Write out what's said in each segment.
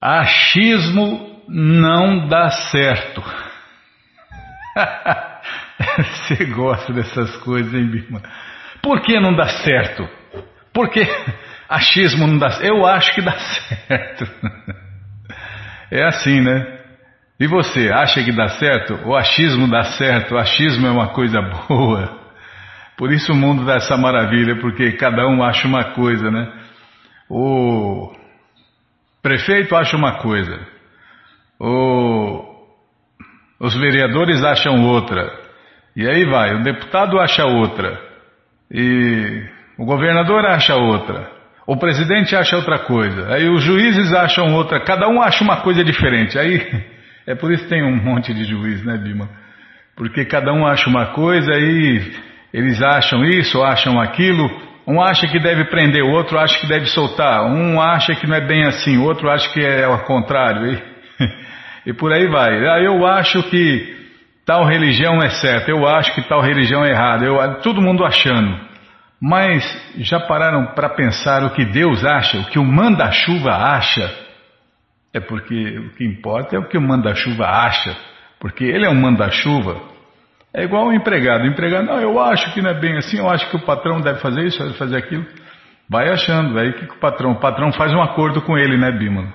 Achismo não dá certo. Você gosta dessas coisas, hein, Bima? Por que não dá certo? Por que achismo não dá certo? Eu acho que dá certo. É assim, né? E você, acha que dá certo? O achismo dá certo? O achismo é uma coisa boa? Por isso o mundo dá essa maravilha, porque cada um acha uma coisa, né? O prefeito acha uma coisa, o... os vereadores acham outra, e aí vai, o deputado acha outra, e o governador acha outra, o presidente acha outra coisa, aí os juízes acham outra, cada um acha uma coisa diferente. Aí é por isso que tem um monte de juiz, né, Bima? Porque cada um acha uma coisa e eles acham isso, acham aquilo. Um acha que deve prender, o outro acha que deve soltar. Um acha que não é bem assim, o outro acha que é ao contrário. E, e por aí vai. Ah, eu acho que tal religião é certa, eu acho que tal religião é errada. Eu, todo mundo achando. Mas já pararam para pensar o que Deus acha, o que o manda-chuva acha? É porque o que importa é o que o manda-chuva acha, porque ele é um manda-chuva. É igual o empregado. O empregado, não, eu acho que não é bem assim, eu acho que o patrão deve fazer isso, deve fazer aquilo. Vai achando, aí o que, que o patrão? O patrão faz um acordo com ele, né, Bímola?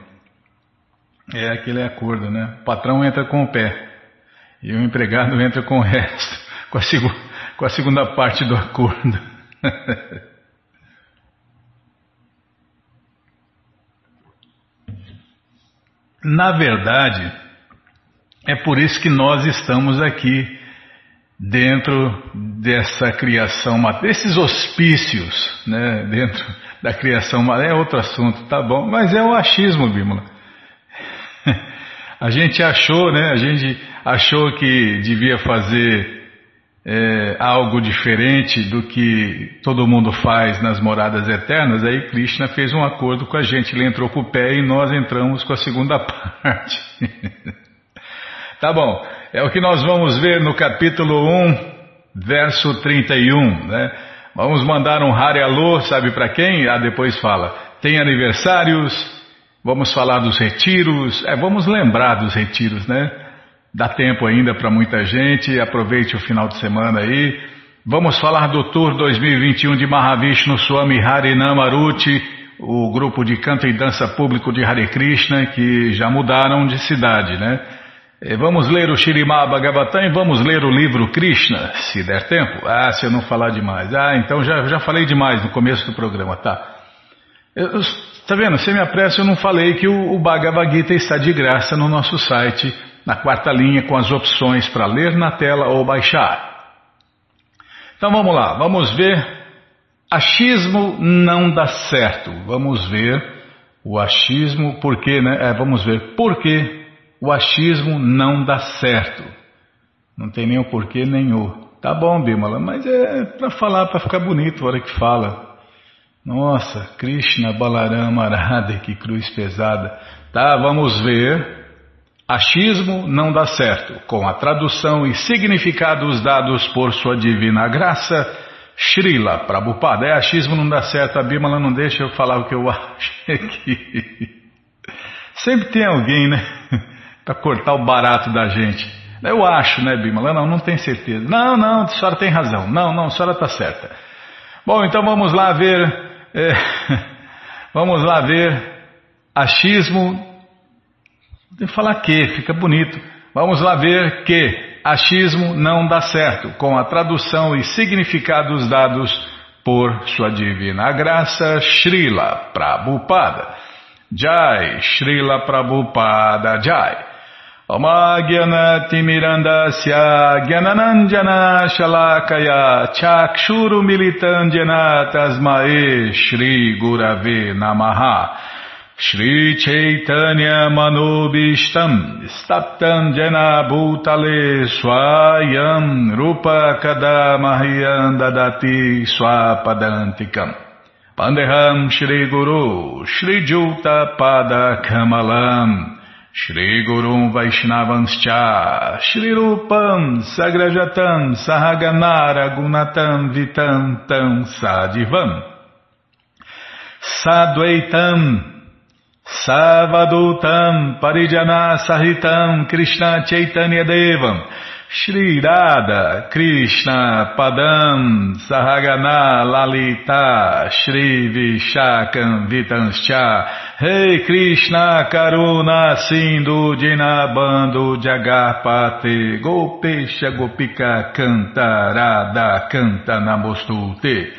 É aquele acordo, né? O patrão entra com o pé e o empregado entra com o resto, com a, com a segunda parte do acordo. Na verdade, é por isso que nós estamos aqui dentro dessa criação, desses hospícios, né, dentro da criação, é outro assunto, tá bom, mas é o achismo, Bímola. A gente achou, né, a gente achou que devia fazer é, algo diferente do que todo mundo faz nas moradas eternas, aí Krishna fez um acordo com a gente, ele entrou com o pé e nós entramos com a segunda parte. tá bom, é o que nós vamos ver no capítulo 1, verso 31, né? Vamos mandar um Hare Alô, sabe para quem? Ah, depois fala. Tem aniversários, vamos falar dos retiros, é, vamos lembrar dos retiros, né? Dá tempo ainda para muita gente, aproveite o final de semana aí. Vamos falar do Tour 2021 de Mahavishnu Swami Harinamaruti, o grupo de canto e dança público de Hare Krishna, que já mudaram de cidade, né? Vamos ler o Shirimá Bhagavatam e vamos ler o livro Krishna, se der tempo. Ah, se eu não falar demais. Ah, então já, já falei demais no começo do programa, tá? Eu, tá vendo? Você me apressa, eu não falei que o, o Bhagavad Gita está de graça no nosso site na quarta linha com as opções para ler na tela ou baixar. Então vamos lá, vamos ver. Achismo não dá certo. Vamos ver o achismo, por quê, né? É, vamos ver por que o achismo não dá certo. Não tem nem o porquê nem o. Tá bom, Bimala, mas é para falar, para ficar bonito a hora que fala. Nossa, Krishna Balarama Arada, que cruz pesada. Tá, vamos ver Achismo não dá certo. Com a tradução e significados dados por sua divina graça, Srila Prabhupada. É, achismo não dá certo, a Bíblia não deixa eu falar o que eu acho aqui. Sempre tem alguém, né? Para cortar o barato da gente. Eu acho, né, Bíblia? Não, não tenho certeza. Não, não, a senhora tem razão. Não, não, a senhora está certa. Bom, então vamos lá ver. É, vamos lá ver. Achismo tem que falar que, fica bonito. Vamos lá ver que achismo não dá certo, com a tradução e significados dados por sua divina graça, Srila Prabhupada. Jai, Srila Prabhupada Jai. Gyananandjana Shalakaya Chakshuru Militandjana Tasmae Shri Gurave Namaha Shri Chaitanya Manobishtam Staptam Jena Bhutale Swayam Rupa Kadamahyam Dadati Swapadantikam Pandeham Shri Guru Shri Juta Pada Kamalam Shri Guru Vaishnavanscha Shri Rupam Sagrajatam Sahaganara Gunatam Vitantam Sadivam. Sadvaitam Savadutam Parijana Sahitam Krishna Chaitanya Devam Shri Radha Krishna Padam Sahagana Lalita Shri Vishakam Vitanscha. Rei Krishna Karuna Sindhu Dinabando Jagarpate Gopesha Gopika Canta Radha Canta Namostute.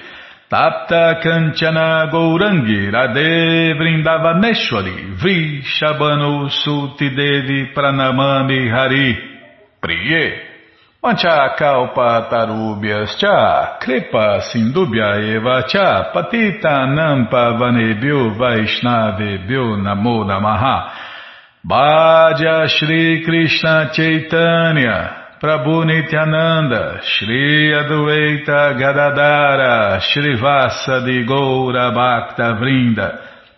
Tapta Kanchana Gourangi Radhe Vrindavaneshwari Vrishabhanu Suti Devi Pranamami Hari Priye Manchakalpa Tarubhyas Cha Kripa Sindubhya Eva Cha Patita Nampa Vanebhyo Vaishnavebhyo Namo Namaha Bhaja Shri Krishna Chaitanya Prabhu Nityananda, Shri Adueita Gadadara, Shri Vasa de Goura Bhakta Vrinda,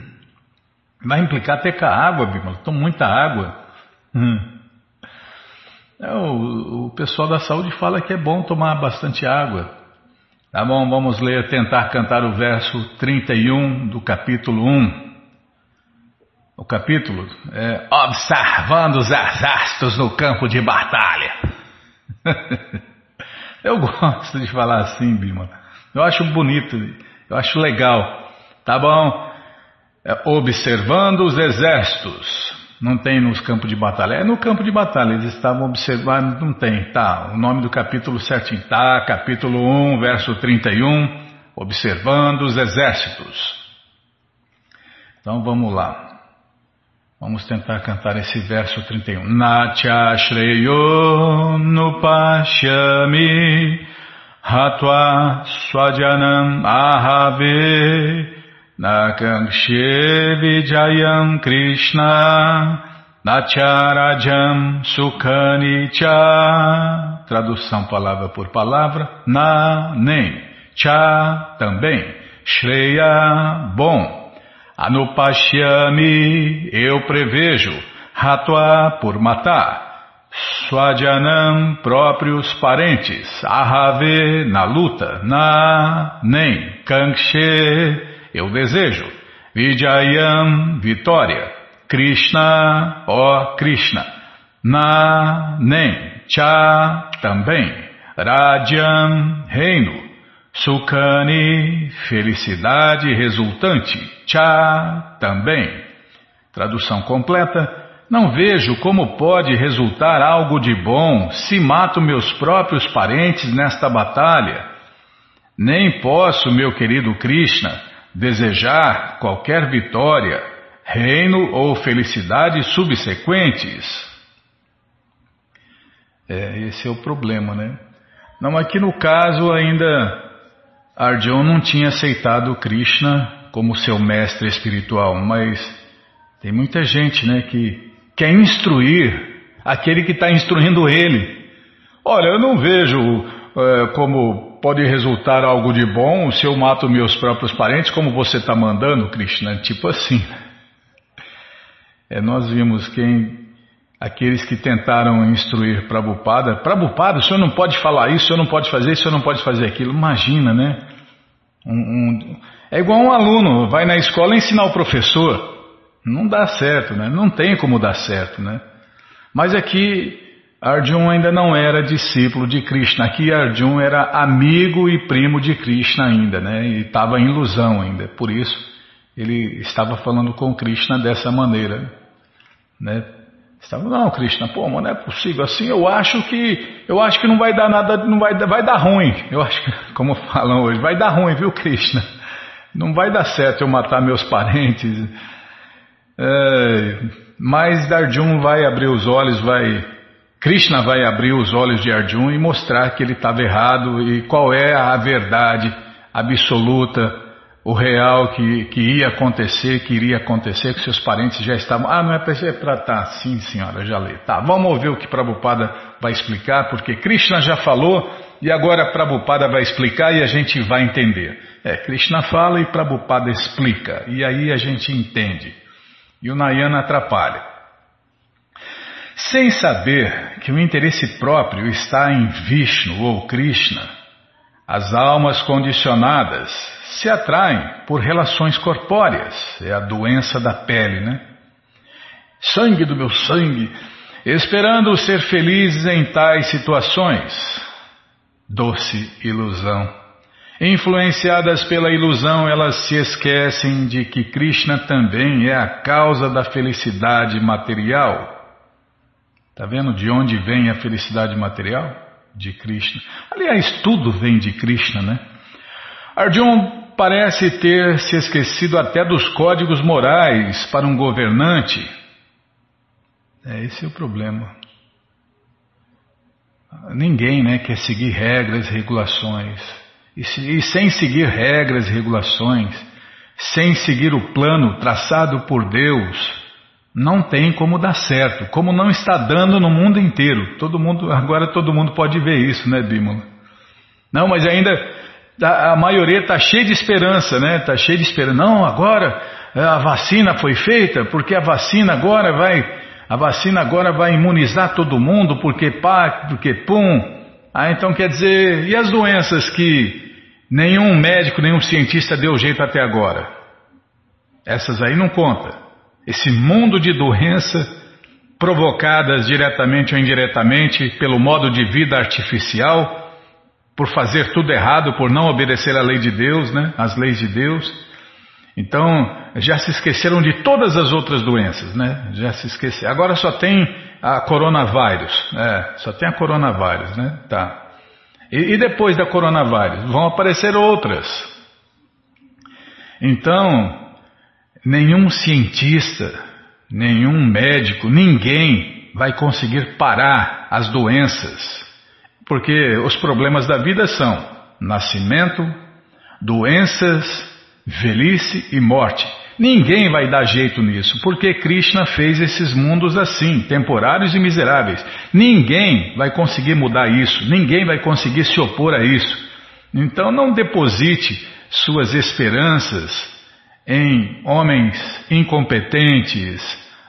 Vai implicar até com a água, Bímola. Toma muita água. Hum. É, o, o pessoal da saúde fala que é bom tomar bastante água. Tá bom, vamos ler, tentar cantar o verso 31 do capítulo 1 o capítulo é Observando os exércitos no campo de batalha. eu gosto de falar assim, Bima. Eu acho bonito, eu acho legal. Tá bom? É, observando os exércitos. Não tem nos campos de batalha. É no campo de batalha, eles estavam observando, não tem. Tá, o nome do capítulo certinho. Tá, capítulo 1, verso 31. Observando os exércitos. Então vamos lá. Vamos tentar cantar esse verso 31. Natya Shreyo Nupashyami Hatva Swajanam Ahave Nakangshe Vijayam Krishna Nacharajam Sukanicha Tradução palavra por palavra Na nem Cha também Shreya bom Anupashyami, eu prevejo. Hatva, por matar. Swadjanam, próprios parentes. Ahave, na luta. Na, nem. Kankshe, eu desejo. Vijayam, vitória. Krishna, ó Krishna. Na, nem. Cha, também. Rajam, reino. Sukhani, felicidade resultante. Cha, também. Tradução completa. Não vejo como pode resultar algo de bom se mato meus próprios parentes nesta batalha. Nem posso, meu querido Krishna, desejar qualquer vitória, reino ou felicidade subsequentes. É, esse é o problema, né? Não, aqui no caso ainda Arjuna não tinha aceitado Krishna como seu mestre espiritual, mas tem muita gente né, que quer instruir aquele que está instruindo ele. Olha, eu não vejo é, como pode resultar algo de bom se eu mato meus próprios parentes, como você está mandando, Krishna. Tipo assim. É, nós vimos quem aqueles que tentaram instruir Prabhupada. Prabhupada, o senhor não pode falar isso, o senhor não pode fazer isso, o senhor não pode fazer aquilo. Imagina, né? Um, um, é igual um aluno, vai na escola ensinar o professor. Não dá certo, né? Não tem como dar certo, né? Mas aqui Arjun ainda não era discípulo de Krishna. Aqui Arjun era amigo e primo de Krishna ainda, né? E estava em ilusão ainda. Por isso ele estava falando com Krishna dessa maneira, né? Estava, não, Krishna, pô, mas não é possível assim. Eu acho que eu acho que não vai dar nada, não vai, vai dar ruim. Eu acho que, como falam hoje, vai dar ruim, viu, Krishna? Não vai dar certo eu matar meus parentes. É, mas Arjun vai abrir os olhos, vai Krishna vai abrir os olhos de Arjun e mostrar que ele estava errado e qual é a verdade absoluta o real que, que ia acontecer, que iria acontecer, que seus parentes já estavam. Ah, não é para é estar. Tá, sim, senhora, já li. Tá, vamos ouvir o que Prabhupada vai explicar, porque Krishna já falou e agora Prabhupada vai explicar e a gente vai entender. É, Krishna fala e Prabhupada explica, e aí a gente entende. E o Nayana atrapalha. Sem saber que o interesse próprio está em Vishnu ou Krishna, as almas condicionadas se atraem por relações corpóreas, é a doença da pele, né? Sangue do meu sangue, esperando ser felizes em tais situações. Doce ilusão. Influenciadas pela ilusão, elas se esquecem de que Krishna também é a causa da felicidade material. Está vendo de onde vem a felicidade material? De Krishna. Aliás, tudo vem de Krishna, né? Arjuna parece ter se esquecido até dos códigos morais para um governante. É, esse é o problema. Ninguém né, quer seguir regras e regulações. E, se, e sem seguir regras e regulações, sem seguir o plano traçado por Deus, não tem como dar certo, como não está dando no mundo inteiro. Todo mundo, agora todo mundo pode ver isso, né, Bímola? Não, mas ainda a, a maioria está cheia de esperança, né? Está cheia de esperança. Não, agora a vacina foi feita, porque a vacina agora vai, a vacina agora vai imunizar todo mundo, porque pá, porque pum. Ah, então quer dizer, e as doenças que nenhum médico, nenhum cientista deu jeito até agora? Essas aí não conta. Esse mundo de doença provocadas diretamente ou indiretamente pelo modo de vida artificial, por fazer tudo errado, por não obedecer à lei de Deus, né? As leis de Deus. Então, já se esqueceram de todas as outras doenças, né? Já se esqueceram. Agora só tem a coronavírus. É, só tem a coronavírus, né? Tá. E, e depois da coronavírus? Vão aparecer outras. Então, nenhum cientista, nenhum médico, ninguém vai conseguir parar as doenças. Porque os problemas da vida são nascimento, doenças, velhice e morte. Ninguém vai dar jeito nisso, porque Krishna fez esses mundos assim, temporários e miseráveis. Ninguém vai conseguir mudar isso, ninguém vai conseguir se opor a isso. Então não deposite suas esperanças em homens incompetentes,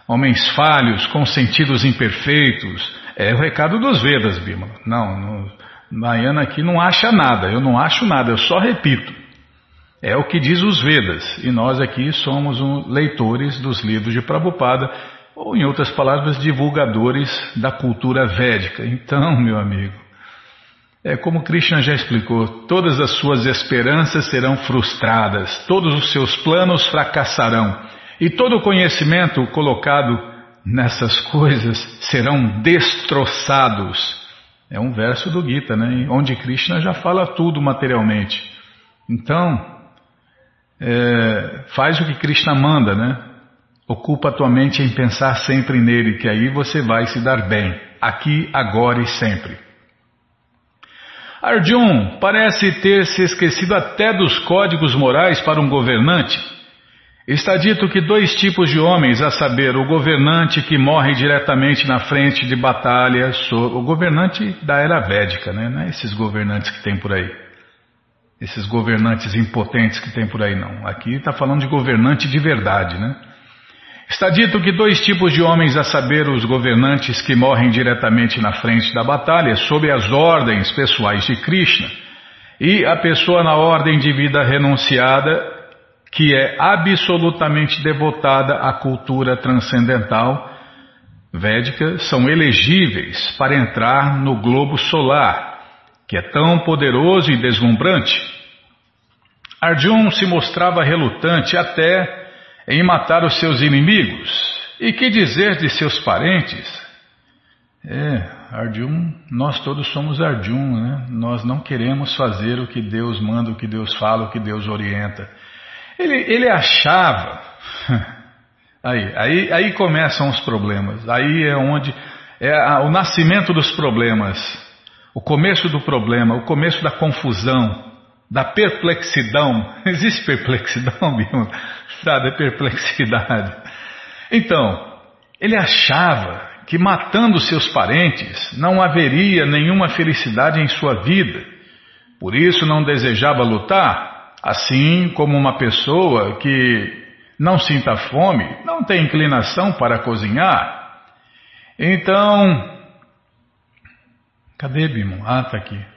homens falhos, com sentidos imperfeitos. É o recado dos Vedas, Bima. Não, Mayana aqui não acha nada, eu não acho nada, eu só repito. É o que diz os Vedas, e nós aqui somos um, leitores dos livros de Prabhupada, ou em outras palavras, divulgadores da cultura védica. Então, meu amigo, é como Krishna já explicou, todas as suas esperanças serão frustradas, todos os seus planos fracassarão, e todo o conhecimento colocado nessas coisas serão destroçados. É um verso do Gita, né? onde Krishna já fala tudo materialmente. Então, é, faz o que Krishna manda, né? Ocupa a tua mente em pensar sempre nele, que aí você vai se dar bem, aqui, agora e sempre. Arjun parece ter se esquecido até dos códigos morais para um governante. Está dito que dois tipos de homens, a saber, o governante que morre diretamente na frente de batalha, o governante da era védica, né? Não é esses governantes que tem por aí esses governantes impotentes que tem por aí, não. Aqui está falando de governante de verdade, né? Está dito que dois tipos de homens, a saber, os governantes que morrem diretamente na frente da batalha, sob as ordens pessoais de Krishna, e a pessoa na ordem de vida renunciada, que é absolutamente devotada à cultura transcendental védica, são elegíveis para entrar no globo solar, que é tão poderoso e deslumbrante. Arjun se mostrava relutante até em matar os seus inimigos. E que dizer de seus parentes? É, Arjun, nós todos somos Arjun, né? Nós não queremos fazer o que Deus manda, o que Deus fala, o que Deus orienta. Ele, ele achava. Aí, aí, aí começam os problemas. Aí é onde é o nascimento dos problemas, o começo do problema, o começo da confusão da perplexidão. Existe perplexidão, Bima? Sabe, é perplexidade. Então, ele achava que matando seus parentes não haveria nenhuma felicidade em sua vida. Por isso não desejava lutar, assim como uma pessoa que não sinta fome não tem inclinação para cozinhar. Então, cadê Bimo? Ah, está aqui.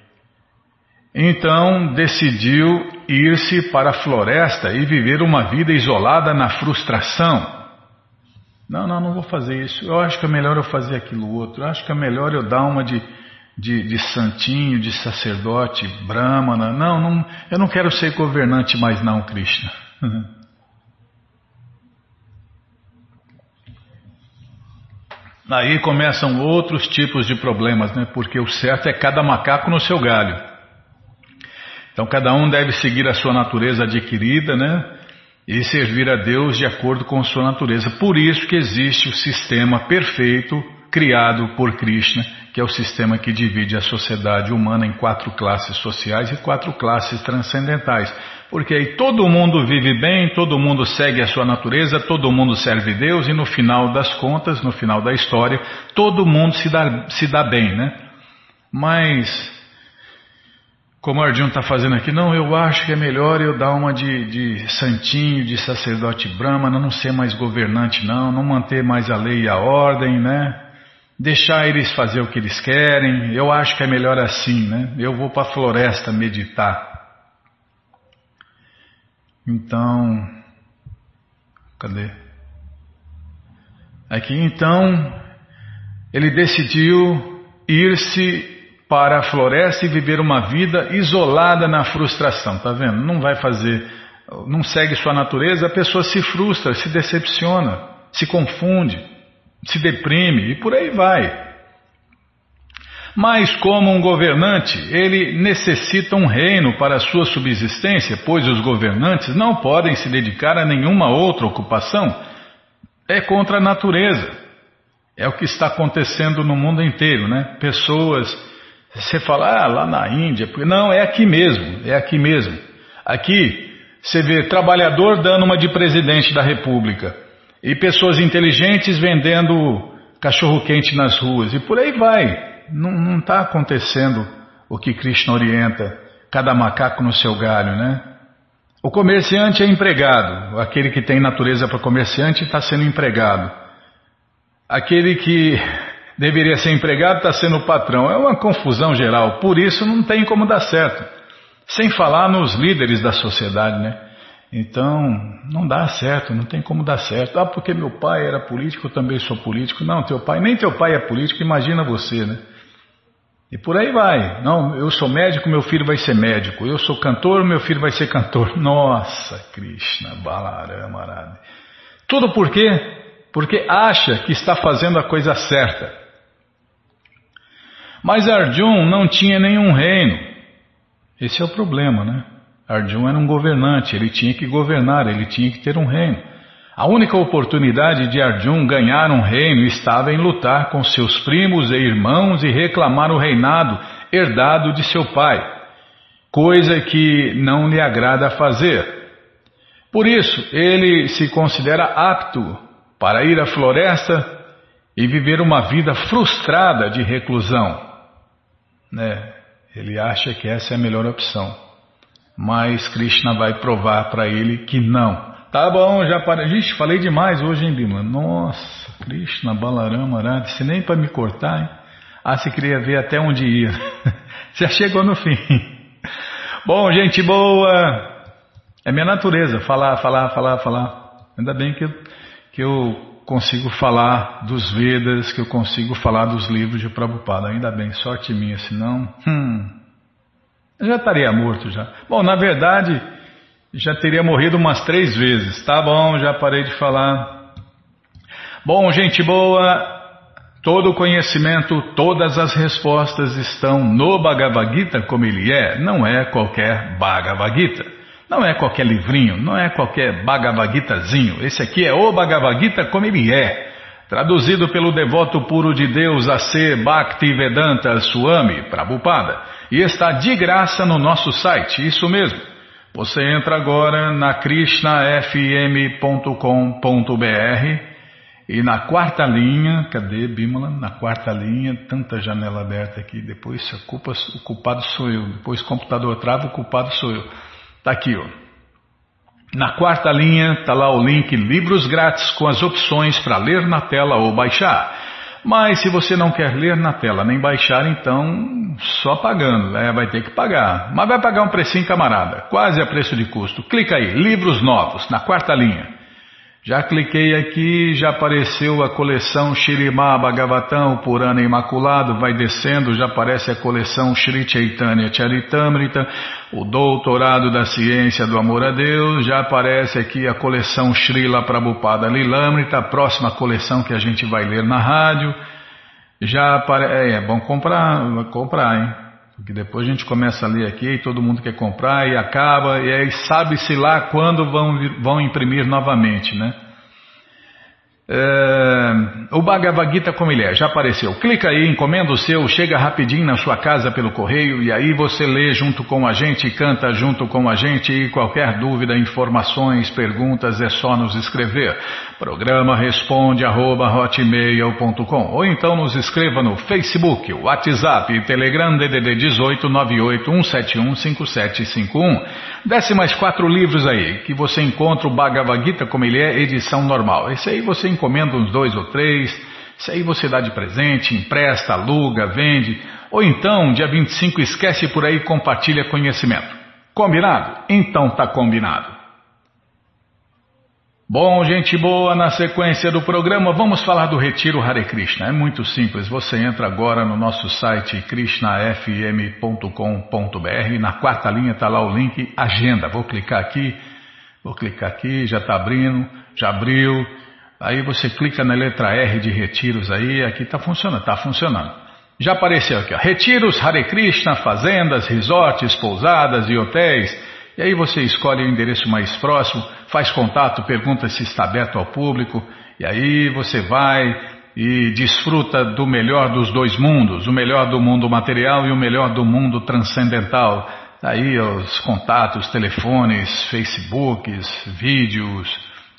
Então decidiu ir-se para a floresta e viver uma vida isolada na frustração. Não, não, não vou fazer isso. Eu acho que é melhor eu fazer aquilo outro. Eu acho que é melhor eu dar uma de, de, de santinho, de sacerdote, brahmana. Não, não, eu não quero ser governante mais não, Krishna. Aí começam outros tipos de problemas, né? Porque o certo é cada macaco no seu galho. Então cada um deve seguir a sua natureza adquirida, né? E servir a Deus de acordo com sua natureza. Por isso que existe o sistema perfeito criado por Krishna, que é o sistema que divide a sociedade humana em quatro classes sociais e quatro classes transcendentais. Porque aí todo mundo vive bem, todo mundo segue a sua natureza, todo mundo serve Deus e no final das contas, no final da história, todo mundo se dá, se dá bem, né? Mas, como o Arjuna está fazendo aqui, não, eu acho que é melhor eu dar uma de, de santinho, de sacerdote brahmana, não ser mais governante não, não manter mais a lei e a ordem, né? deixar eles fazer o que eles querem. Eu acho que é melhor assim, né? Eu vou para a floresta meditar. Então, cadê? Aqui então, ele decidiu ir-se para a floresta e viver uma vida isolada na frustração, tá vendo? Não vai fazer, não segue sua natureza, a pessoa se frustra, se decepciona, se confunde se deprime e por aí vai. Mas, como um governante, ele necessita um reino para sua subsistência, pois os governantes não podem se dedicar a nenhuma outra ocupação. É contra a natureza. É o que está acontecendo no mundo inteiro, né? Pessoas, você fala, ah, lá na Índia, não, é aqui mesmo, é aqui mesmo. Aqui, você vê trabalhador dando uma de presidente da república. E pessoas inteligentes vendendo cachorro-quente nas ruas. E por aí vai. Não está acontecendo o que Krishna orienta. Cada macaco no seu galho, né? O comerciante é empregado. Aquele que tem natureza para comerciante está sendo empregado. Aquele que deveria ser empregado está sendo patrão. É uma confusão geral. Por isso não tem como dar certo. Sem falar nos líderes da sociedade, né? Então, não dá certo, não tem como dar certo. Ah, porque meu pai era político, eu também sou político. Não, teu pai, nem teu pai é político, imagina você, né? E por aí vai. Não, eu sou médico, meu filho vai ser médico. Eu sou cantor, meu filho vai ser cantor. Nossa, Krishna, Balarama, Arade. Tudo por quê? Porque acha que está fazendo a coisa certa. Mas Arjun não tinha nenhum reino. Esse é o problema, né? Arjun era um governante, ele tinha que governar, ele tinha que ter um reino. A única oportunidade de Arjun ganhar um reino estava em lutar com seus primos e irmãos e reclamar o reinado herdado de seu pai, coisa que não lhe agrada fazer. Por isso, ele se considera apto para ir à floresta e viver uma vida frustrada de reclusão. Né? Ele acha que essa é a melhor opção. Mas Krishna vai provar para ele que não. Tá bom, já. Gente, falei demais hoje, hein, Bima? Nossa, Krishna, Balarama, Arada, se nem para me cortar, hein? Ah, você queria ver até onde ia. já chegou no fim. Bom, gente boa. É minha natureza, falar, falar, falar, falar. Ainda bem que que eu consigo falar dos Vedas, que eu consigo falar dos livros de Prabhupada. Ainda bem, sorte minha, senão... Hum, eu já estaria morto já. Bom, na verdade, já teria morrido umas três vezes. Tá bom, já parei de falar. Bom, gente boa, todo o conhecimento, todas as respostas estão no Bhagavad Gita como ele é. Não é qualquer Bhagavad Gita. Não é qualquer livrinho, não é qualquer Bhagavad Gitazinho. Esse aqui é o Bhagavad Gita como ele é. traduzido pelo devoto puro de Deus A.C. Bhaktivedanta Swami Prabhupada, e está de graça no nosso site, isso mesmo. Você entra agora na krishnafm.com.br e na quarta linha, cadê Bimala? Na quarta linha, tanta janela aberta aqui, depois a culpa, o culpado sou eu, depois o computador trava, o culpado sou eu. Tá aqui, ó. Na quarta linha está lá o link Livros Grátis com as opções para ler na tela ou baixar. Mas se você não quer ler na tela nem baixar, então só pagando, né? vai ter que pagar. Mas vai pagar um precinho, camarada, quase a preço de custo. Clica aí, Livros Novos, na quarta linha. Já cliquei aqui, já apareceu a coleção Shirimá Bhagavatam, Purana Imaculado, vai descendo, já aparece a coleção Shri Chaitanya Charitamrita, o Doutorado da Ciência do Amor a Deus, já aparece aqui a coleção Srila Prabhupada Lilamrita, a próxima coleção que a gente vai ler na rádio, já aparece, é, é bom comprar, comprar, hein? Porque depois a gente começa a ler aqui e todo mundo quer comprar e acaba, e aí sabe-se lá quando vão, vão imprimir novamente, né? É, o Bhagavad Gita como ele é, já apareceu. Clica aí, encomenda o seu, chega rapidinho na sua casa pelo correio e aí você lê junto com a gente, canta junto com a gente e qualquer dúvida, informações, perguntas é só nos escrever. Programa responde arroba hotmail.com ou então nos escreva no Facebook, WhatsApp e Telegram DDD 18 98 171 5751. Desce mais quatro livros aí que você encontra o Bhagavad Gita como ele é, edição normal. Esse aí você encomenda uns dois ou três, isso aí você dá de presente, empresta, aluga, vende, ou então, dia 25, esquece por aí e compartilha conhecimento. Combinado? Então tá combinado. Bom, gente boa, na sequência do programa vamos falar do Retiro Hare Krishna. É muito simples, você entra agora no nosso site krishnafm.com.br na quarta linha está lá o link Agenda. Vou clicar aqui, vou clicar aqui, já está abrindo, já abriu. Aí você clica na letra R de retiros aí, aqui está funcionando, está funcionando. Já apareceu aqui, ó, retiros Hare Krishna, fazendas, resorts, pousadas e hotéis. E aí você escolhe o endereço mais próximo, faz contato, pergunta se está aberto ao público, e aí você vai e desfruta do melhor dos dois mundos, o melhor do mundo material e o melhor do mundo transcendental. Tá aí os contatos, telefones, Facebooks, vídeos,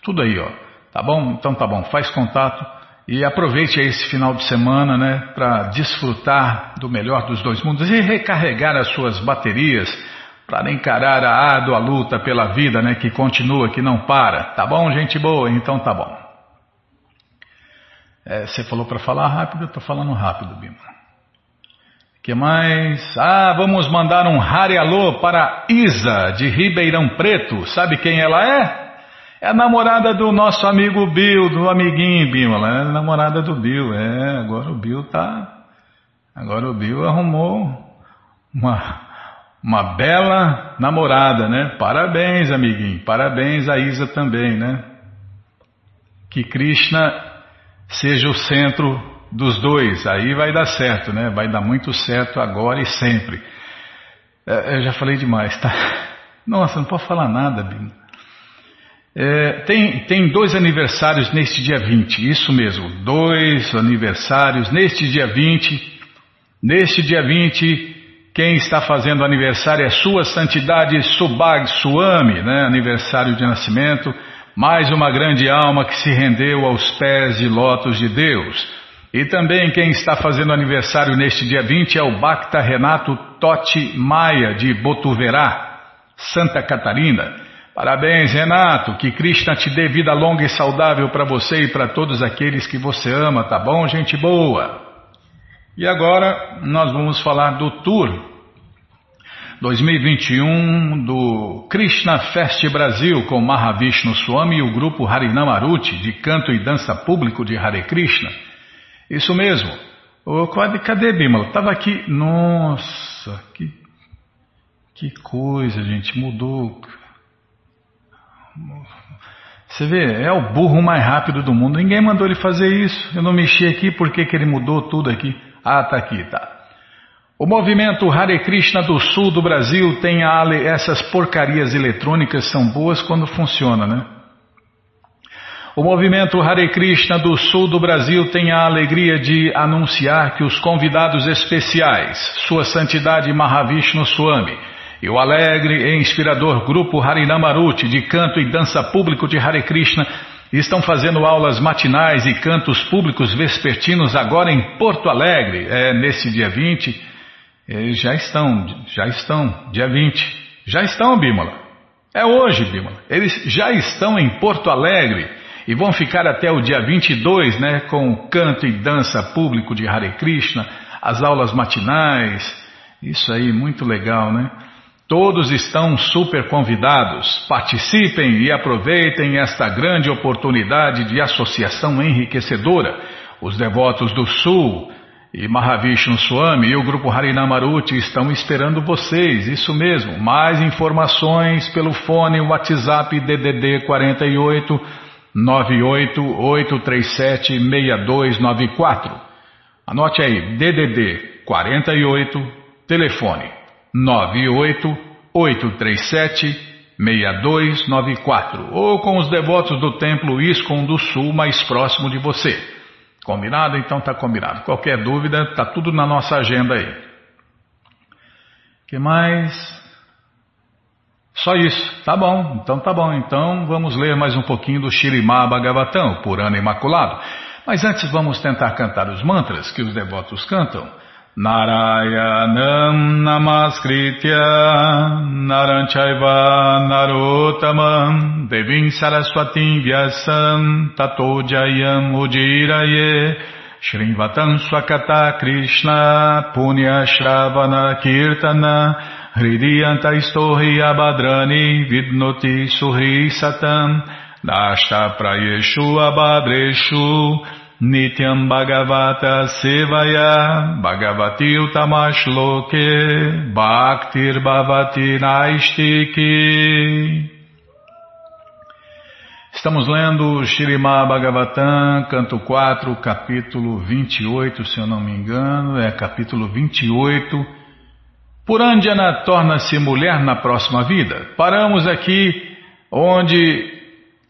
tudo aí, ó. Tá bom? Então tá bom, faz contato e aproveite esse final de semana, né, para desfrutar do melhor dos dois mundos e recarregar as suas baterias para encarar a árdua luta pela vida, né, que continua, que não para. Tá bom, gente boa? Então tá bom. É, você falou para falar rápido, eu tô falando rápido, Bima. que mais? Ah, vamos mandar um Hare Alô para Isa, de Ribeirão Preto. Sabe quem ela é? É a namorada do nosso amigo Bill, do amiguinho Bill. Ela é a namorada do Bill. É, agora o Bill tá. Agora o Bill arrumou uma, uma bela namorada, né? Parabéns, amiguinho. Parabéns a Isa também, né? Que Krishna seja o centro dos dois. Aí vai dar certo, né? Vai dar muito certo agora e sempre. É, eu já falei demais, tá? Nossa, não posso falar nada, Bill. É, tem, tem dois aniversários neste dia 20, isso mesmo, dois aniversários neste dia 20. Neste dia 20, quem está fazendo aniversário é Sua Santidade Subag Swami, né, aniversário de nascimento, mais uma grande alma que se rendeu aos pés de lotos de Deus. E também quem está fazendo aniversário neste dia 20 é o Bacta Renato Totti Maia, de Botuverá, Santa Catarina. Parabéns, Renato. Que Krishna te dê vida longa e saudável para você e para todos aqueles que você ama, tá bom, gente boa? E agora nós vamos falar do tour 2021 do Krishna Fest Brasil com Mahavishnu Swami e o grupo Harinam Aruti de canto e dança público de Hare Krishna. Isso mesmo. O, cadê Bimala? Estava aqui. Nossa, que, que coisa, gente. Mudou. Você vê, é o burro mais rápido do mundo. Ninguém mandou ele fazer isso. Eu não mexi aqui, por que, que ele mudou tudo aqui? Ah, tá aqui, tá. O movimento Hare Krishna do sul do Brasil tem a, essas porcarias eletrônicas são boas quando funciona, né? O movimento Hare Krishna do sul do Brasil tem a alegria de anunciar que os convidados especiais, Sua Santidade Mahavishnu Swami, e o alegre e inspirador grupo Harinamaruti de canto e dança público de Hare Krishna estão fazendo aulas matinais e cantos públicos vespertinos agora em Porto Alegre, é, nesse dia 20. Eles já estão, já estão, dia 20. Já estão, Bímola. É hoje, Bímola. Eles já estão em Porto Alegre e vão ficar até o dia 22, né, com canto e dança público de Hare Krishna, as aulas matinais, isso aí, muito legal, né? Todos estão super convidados. Participem e aproveitem esta grande oportunidade de associação enriquecedora. Os devotos do Sul e Mahavishnu Swami e o grupo Harinamaruti estão esperando vocês, isso mesmo. Mais informações pelo fone WhatsApp DDD 48 988376294. Anote aí, DDD 48, telefone 988376294 ou com os devotos do templo Iscon do Sul mais próximo de você. Combinado? Então tá combinado. Qualquer dúvida, tá tudo na nossa agenda aí. que mais? Só isso. Tá bom, então tá bom. Então vamos ler mais um pouquinho do Shirimá Bhagavatam, por ano imaculado. Mas antes vamos tentar cantar os mantras que os devotos cantam. Narayanam Namaskritya Naranchaiva Narotamam Devim Saraswatim Vyasam Tato Ujiraye Shrivatam Swakata Krishna Punya Shravana Kirtana Hridiyantaistohi abadrani vidnoti suhri satam Nashta prayeshu abadreshu Nityam Bhagavata Sevaya Bhagavati Utamashloke Bhaktir Bhavati Naistiki Estamos lendo Shirimá Bhagavatam, canto 4, capítulo 28, se eu não me engano, é capítulo 28 Purandjana torna-se mulher na próxima vida. Paramos aqui onde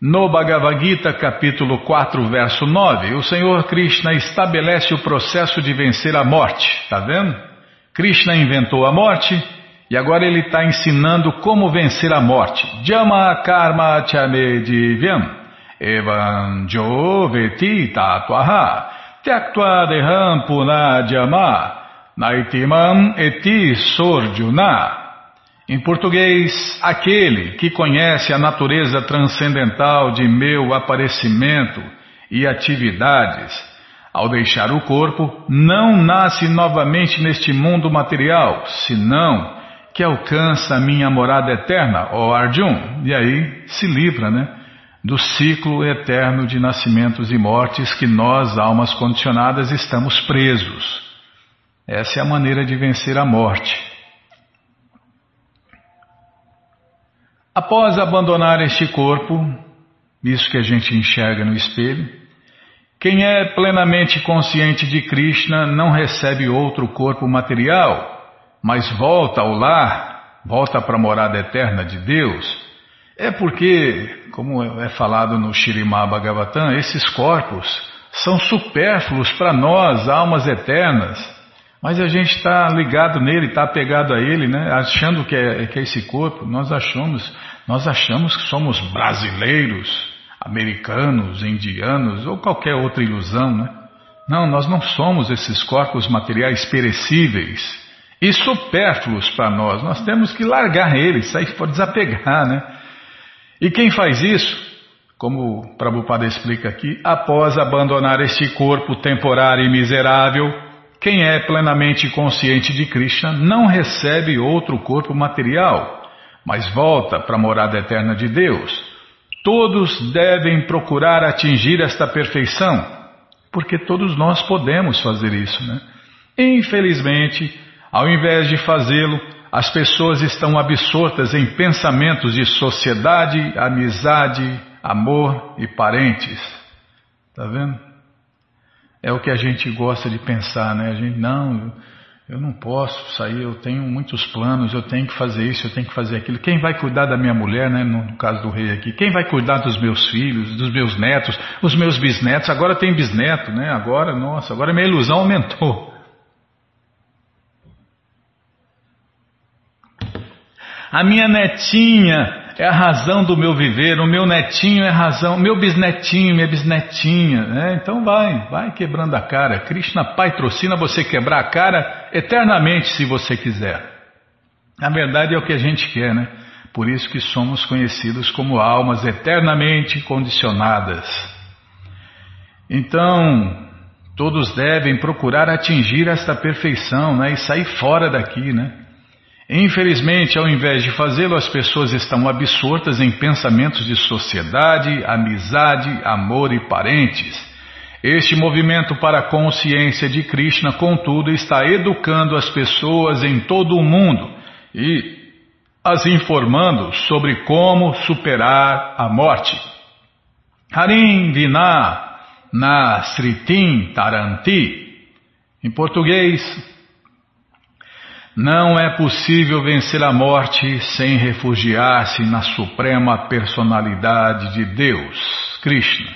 no Bhagavad Gita, capítulo 4, verso 9, o Senhor Krishna estabelece o processo de vencer a morte. Está vendo? Krishna inventou a morte e agora ele está ensinando como vencer a morte. Jama karma chame divyam evan jo veti tatuaha tyaktva deham punajama Naitimam eti sorjuna. Em português, aquele que conhece a natureza transcendental de meu aparecimento e atividades, ao deixar o corpo, não nasce novamente neste mundo material, senão que alcança a minha morada eterna, ó Arjun, e aí se livra, né? Do ciclo eterno de nascimentos e mortes que nós, almas condicionadas, estamos presos. Essa é a maneira de vencer a morte. Após abandonar este corpo, isso que a gente enxerga no espelho, quem é plenamente consciente de Krishna não recebe outro corpo material, mas volta ao lar, volta para a morada eterna de Deus. É porque, como é falado no Shirimá Bhagavatam, esses corpos são supérfluos para nós, almas eternas. Mas a gente está ligado nele, está apegado a ele, né? achando que é, que é esse corpo. Nós achamos, nós achamos que somos brasileiros, americanos, indianos ou qualquer outra ilusão. Né? Não, nós não somos esses corpos materiais perecíveis e supérfluos para nós. Nós temos que largar eles, sair fora, desapegar. Né? E quem faz isso? Como o Prabhupada explica aqui, após abandonar este corpo temporário e miserável, quem é plenamente consciente de Krishna não recebe outro corpo material, mas volta para a morada eterna de Deus. Todos devem procurar atingir esta perfeição, porque todos nós podemos fazer isso, né? Infelizmente, ao invés de fazê-lo, as pessoas estão absortas em pensamentos de sociedade, amizade, amor e parentes. Está vendo? É o que a gente gosta de pensar, né? A gente, não, Eu não posso sair, eu tenho muitos planos, eu tenho que fazer isso, eu tenho que fazer aquilo. Quem vai cuidar da minha mulher, né? No caso do rei aqui, quem vai cuidar dos meus filhos, dos meus netos, os meus bisnetos? Agora tem bisneto, né? Agora, nossa, agora minha ilusão aumentou. A minha netinha é a razão do meu viver, o meu netinho é a razão, meu bisnetinho, minha bisnetinha, né? Então vai, vai quebrando a cara. Krishna patrocina você quebrar a cara eternamente se você quiser. Na verdade é o que a gente quer, né? Por isso que somos conhecidos como almas eternamente condicionadas. Então, todos devem procurar atingir esta perfeição, né? E sair fora daqui, né? Infelizmente, ao invés de fazê-lo, as pessoas estão absortas em pensamentos de sociedade, amizade, amor e parentes. Este movimento para a consciência de Krishna, contudo, está educando as pessoas em todo o mundo e as informando sobre como superar a morte. Harim Vina na Sritim Taranti. Em português, não é possível vencer a morte sem refugiar-se na suprema personalidade de Deus, Krishna.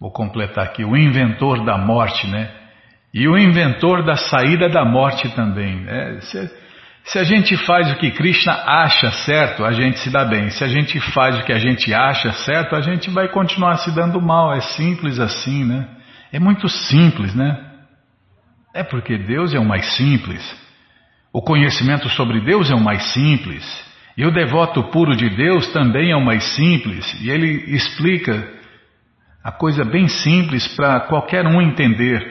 Vou completar aqui, o inventor da morte, né? E o inventor da saída da morte também. Né? Se, se a gente faz o que Krishna acha certo, a gente se dá bem. Se a gente faz o que a gente acha certo, a gente vai continuar se dando mal. É simples assim, né? É muito simples, né? É porque Deus é o mais simples. O conhecimento sobre Deus é o mais simples, e o devoto puro de Deus também é o mais simples, e ele explica a coisa bem simples para qualquer um entender.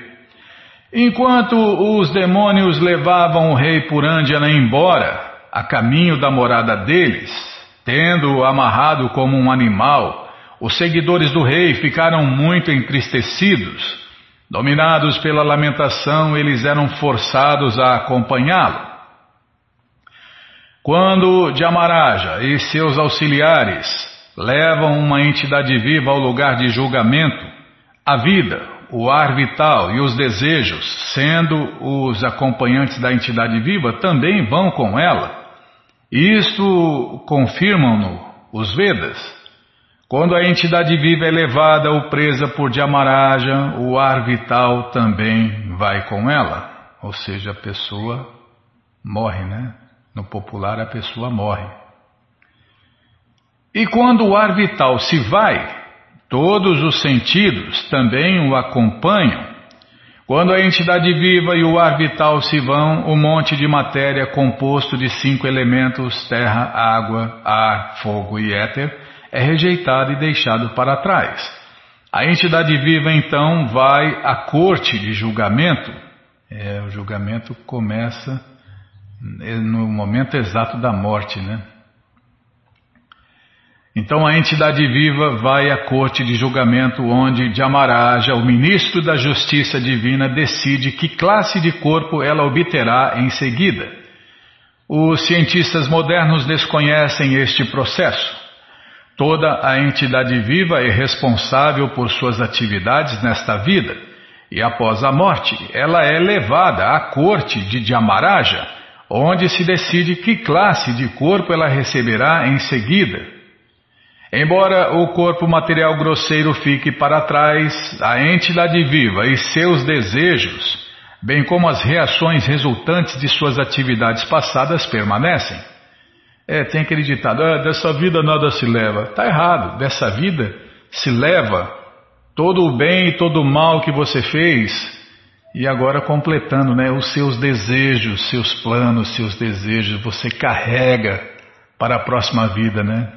Enquanto os demônios levavam o rei Purandjana embora, a caminho da morada deles, tendo-o amarrado como um animal, os seguidores do rei ficaram muito entristecidos. Dominados pela lamentação, eles eram forçados a acompanhá-lo. Quando Jamaraja e seus auxiliares levam uma entidade viva ao lugar de julgamento, a vida, o ar vital e os desejos, sendo os acompanhantes da entidade viva, também vão com ela. Isto confirmam-no os Vedas. Quando a entidade viva é levada ou presa por Jamaraja, o ar vital também vai com ela. Ou seja, a pessoa morre, né? No popular, a pessoa morre. E quando o ar vital se vai, todos os sentidos também o acompanham. Quando a entidade viva e o ar vital se vão, o monte de matéria composto de cinco elementos terra, água, ar, fogo e éter é rejeitado e deixado para trás. A entidade viva então vai à corte de julgamento. É, o julgamento começa no momento exato da morte, né? Então a entidade viva vai à corte de julgamento onde Jamaraja, o ministro da justiça divina, decide que classe de corpo ela obterá em seguida. Os cientistas modernos desconhecem este processo. Toda a entidade viva é responsável por suas atividades nesta vida, e após a morte, ela é levada à corte de Jamaraja onde se decide que classe de corpo ela receberá em seguida. Embora o corpo material grosseiro fique para trás, a entidade viva e seus desejos, bem como as reações resultantes de suas atividades passadas, permanecem. É, tem aquele ditado, ah, dessa vida nada se leva. Está errado, dessa vida se leva todo o bem e todo o mal que você fez, e agora completando, né, os seus desejos, seus planos, seus desejos, você carrega para a próxima vida, né?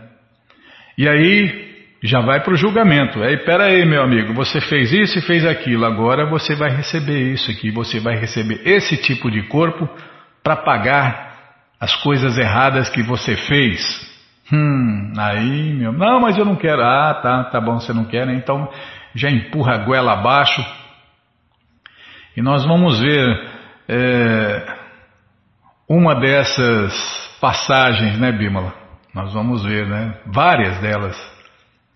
E aí já vai para o julgamento. Aí, pera aí, meu amigo, você fez isso e fez aquilo, agora você vai receber isso aqui, você vai receber esse tipo de corpo para pagar as coisas erradas que você fez. Hum, aí, meu, não, mas eu não quero. Ah, tá, tá bom, você não quer, né? Então já empurra a goela abaixo e nós vamos ver é, uma dessas passagens, né, Bímola? Nós vamos ver, né? Várias delas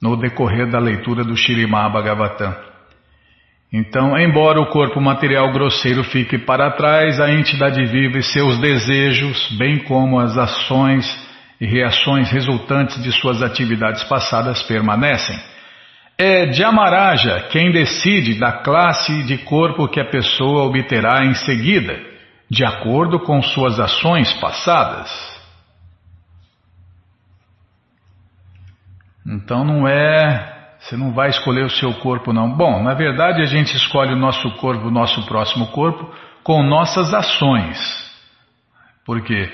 no decorrer da leitura do Shirimá Bhagavatam. Então, embora o corpo material grosseiro fique para trás, a entidade viva e seus desejos, bem como as ações e reações resultantes de suas atividades passadas permanecem. É Jamaraja quem decide da classe de corpo que a pessoa obterá em seguida, de acordo com suas ações passadas. Então não é você não vai escolher o seu corpo, não. Bom, na verdade a gente escolhe o nosso corpo, o nosso próximo corpo, com nossas ações. Porque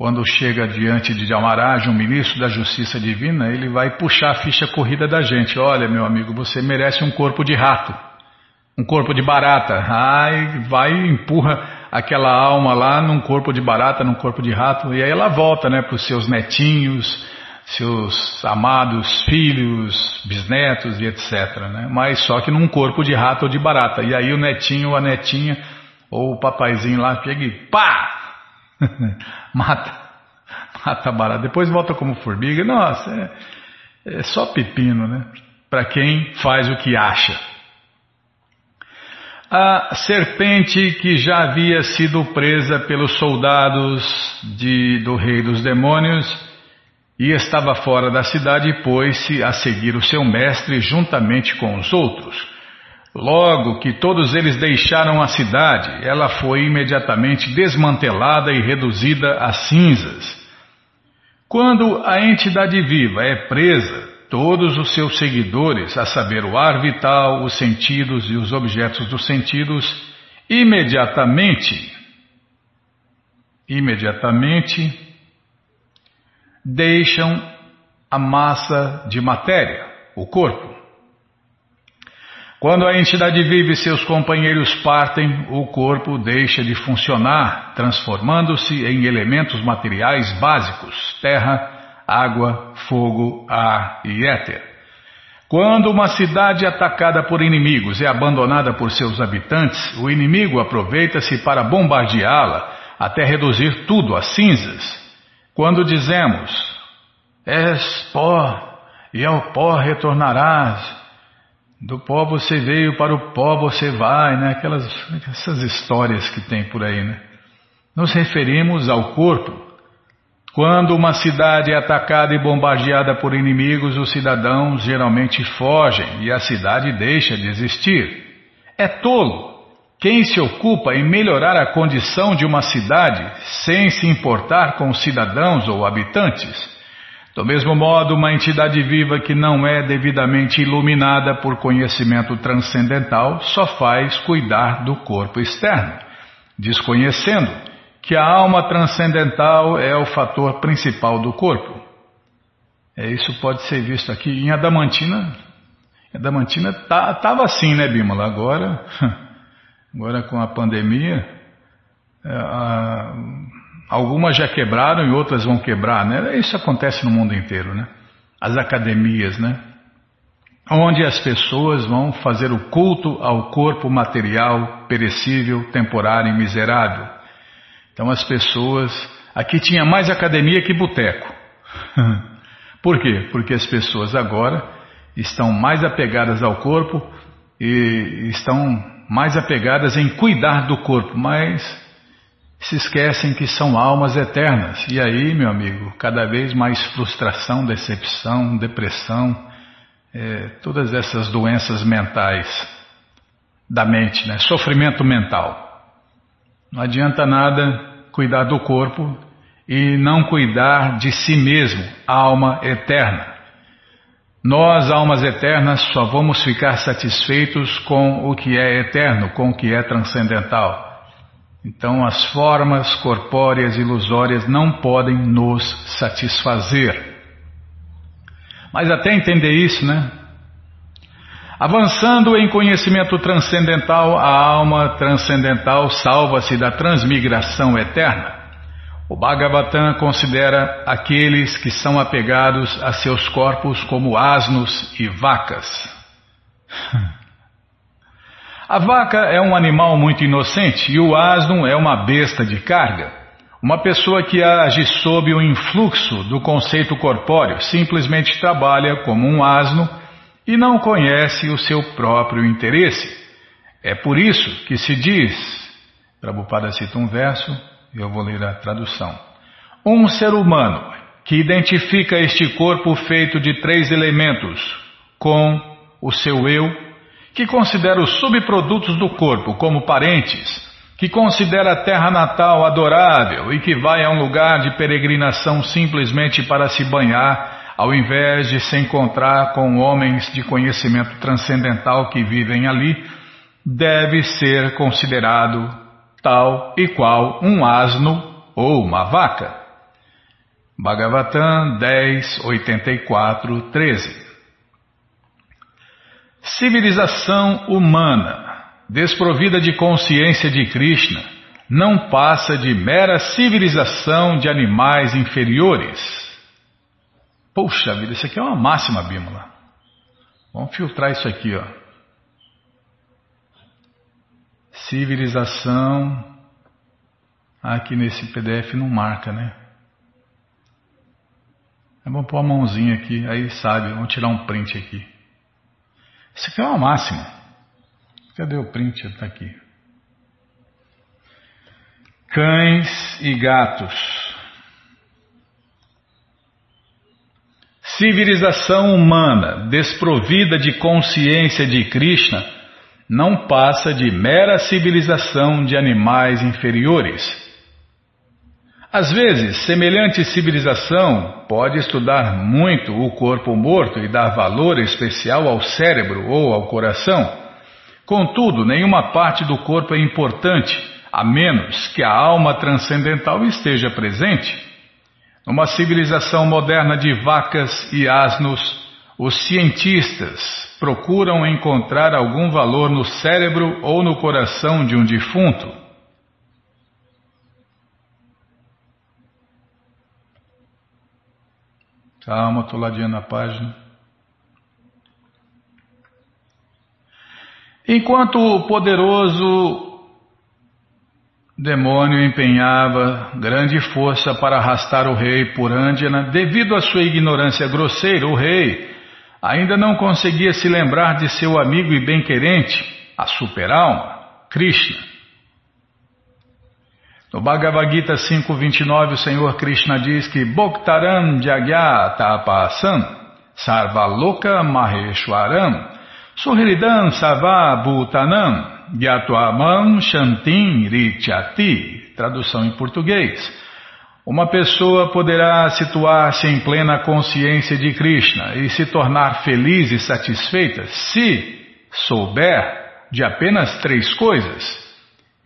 quando chega diante de Amaraj, um ministro da Justiça Divina, ele vai puxar a ficha corrida da gente. Olha, meu amigo, você merece um corpo de rato, um corpo de barata. Ai, vai e empurra aquela alma lá num corpo de barata, num corpo de rato, e aí ela volta, né, para os seus netinhos seus amados filhos, bisnetos e etc. Né? Mas só que num corpo de rato ou de barata. E aí o netinho a netinha ou o papaizinho lá chega e pá! mata, mata a barata. Depois volta como formiga. Nossa, é, é só pepino, né? Para quem faz o que acha. A serpente que já havia sido presa pelos soldados de, do rei dos demônios e estava fora da cidade pôs-se a seguir o seu mestre juntamente com os outros. Logo que todos eles deixaram a cidade, ela foi imediatamente desmantelada e reduzida a cinzas. Quando a entidade viva é presa, todos os seus seguidores, a saber, o ar vital, os sentidos e os objetos dos sentidos, imediatamente, imediatamente deixam a massa de matéria, o corpo. Quando a entidade vive e seus companheiros partem, o corpo deixa de funcionar, transformando-se em elementos materiais básicos: terra, água, fogo, ar e éter. Quando uma cidade atacada por inimigos é abandonada por seus habitantes, o inimigo aproveita-se para bombardeá-la até reduzir tudo a cinzas. Quando dizemos, és pó, e ao pó retornarás, do pó você veio, para o pó você vai, né? Aquelas essas histórias que tem por aí, né? Nos referimos ao corpo. Quando uma cidade é atacada e bombardeada por inimigos, os cidadãos geralmente fogem e a cidade deixa de existir. É tolo quem se ocupa em melhorar a condição de uma cidade sem se importar com os cidadãos ou habitantes. Do mesmo modo, uma entidade viva que não é devidamente iluminada por conhecimento transcendental só faz cuidar do corpo externo, desconhecendo que a alma transcendental é o fator principal do corpo. É, isso pode ser visto aqui em Adamantina. Adamantina estava tá, assim, né, Bímola? Agora. Agora com a pandemia, é, a, algumas já quebraram e outras vão quebrar, né? Isso acontece no mundo inteiro, né? As academias, né? Onde as pessoas vão fazer o culto ao corpo material, perecível, temporário e miserável. Então as pessoas. Aqui tinha mais academia que boteco. Por quê? Porque as pessoas agora estão mais apegadas ao corpo e estão mais apegadas em cuidar do corpo, mas se esquecem que são almas eternas. E aí, meu amigo, cada vez mais frustração, decepção, depressão, é, todas essas doenças mentais da mente, né? sofrimento mental. Não adianta nada cuidar do corpo e não cuidar de si mesmo, alma eterna. Nós, almas eternas, só vamos ficar satisfeitos com o que é eterno, com o que é transcendental. Então, as formas corpóreas ilusórias não podem nos satisfazer. Mas até entender isso, né? Avançando em conhecimento transcendental, a alma transcendental salva-se da transmigração eterna. O Bhagavatam considera aqueles que são apegados a seus corpos como asnos e vacas. A vaca é um animal muito inocente e o asno é uma besta de carga. Uma pessoa que age sob o influxo do conceito corpóreo simplesmente trabalha como um asno e não conhece o seu próprio interesse. É por isso que se diz, Prabhupada cita um verso, eu vou ler a tradução. Um ser humano que identifica este corpo feito de três elementos com o seu eu, que considera os subprodutos do corpo como parentes, que considera a terra natal adorável e que vai a um lugar de peregrinação simplesmente para se banhar, ao invés de se encontrar com homens de conhecimento transcendental que vivem ali, deve ser considerado tal e qual um asno ou uma vaca. Bhagavatam 10, 84, 13 Civilização humana desprovida de consciência de Krishna, não passa de mera civilização de animais inferiores. Poxa vida, isso aqui é uma máxima, Bímola. Vamos filtrar isso aqui, ó. Civilização. Aqui nesse PDF não marca, né? É bom pôr a mãozinha aqui, aí sabe, vamos tirar um print aqui. Isso aqui é uma máxima. Cadê o print? Está aqui. Cães e gatos. Civilização humana desprovida de consciência de Krishna não passa de mera civilização de animais inferiores. Às vezes, semelhante civilização pode estudar muito o corpo morto e dar valor especial ao cérebro ou ao coração Contudo, nenhuma parte do corpo é importante, a menos que a alma transcendental esteja presente. Numa civilização moderna de vacas e asnos, os cientistas procuram encontrar algum valor no cérebro ou no coração de um defunto. Calma, estou ladinho na página. Enquanto o poderoso demônio empenhava grande força para arrastar o rei por Andjana, devido à sua ignorância grosseira, o rei ainda não conseguia se lembrar de seu amigo e bem-querente, a superalma, Krishna. No Bhagavad Gita 5.29, o Senhor Krishna diz que Bhoktaram Jagyatapasan Sarvaloka Maheshwaram Suhridam Sava Bhutanam Gyatuamam Shantim Richati. Tradução em português. Uma pessoa poderá situar-se em plena consciência de Krishna e se tornar feliz e satisfeita se souber de apenas três coisas.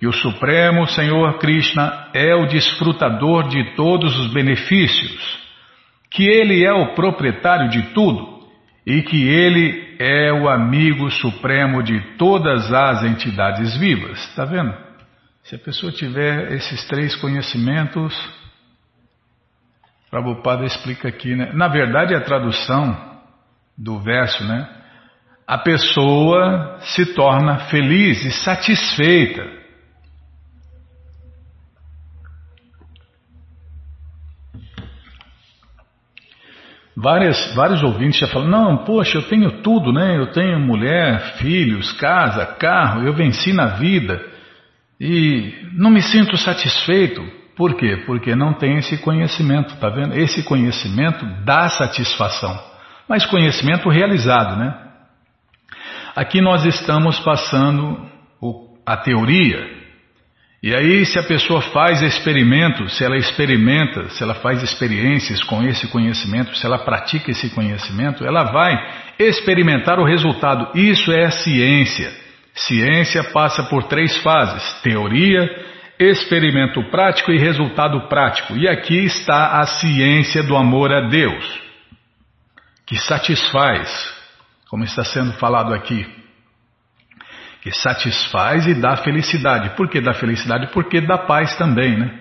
Que o Supremo Senhor Krishna é o desfrutador de todos os benefícios, que Ele é o proprietário de tudo e que Ele é o amigo supremo de todas as entidades vivas. Está vendo? Se a pessoa tiver esses três conhecimentos, Prabhupada explica aqui, né? Na verdade, a tradução do verso, né? A pessoa se torna feliz e satisfeita Várias, vários ouvintes já falam, não, poxa, eu tenho tudo, né? Eu tenho mulher, filhos, casa, carro, eu venci na vida e não me sinto satisfeito. Por quê? Porque não tem esse conhecimento, tá vendo? Esse conhecimento dá satisfação, mas conhecimento realizado, né? Aqui nós estamos passando a teoria, e aí, se a pessoa faz experimentos, se ela experimenta, se ela faz experiências com esse conhecimento, se ela pratica esse conhecimento, ela vai experimentar o resultado. Isso é ciência. Ciência passa por três fases: teoria, experimento prático e resultado prático. E aqui está a ciência do amor a Deus, que satisfaz, como está sendo falado aqui que satisfaz e dá felicidade. Por que dá felicidade? Porque dá paz também, né?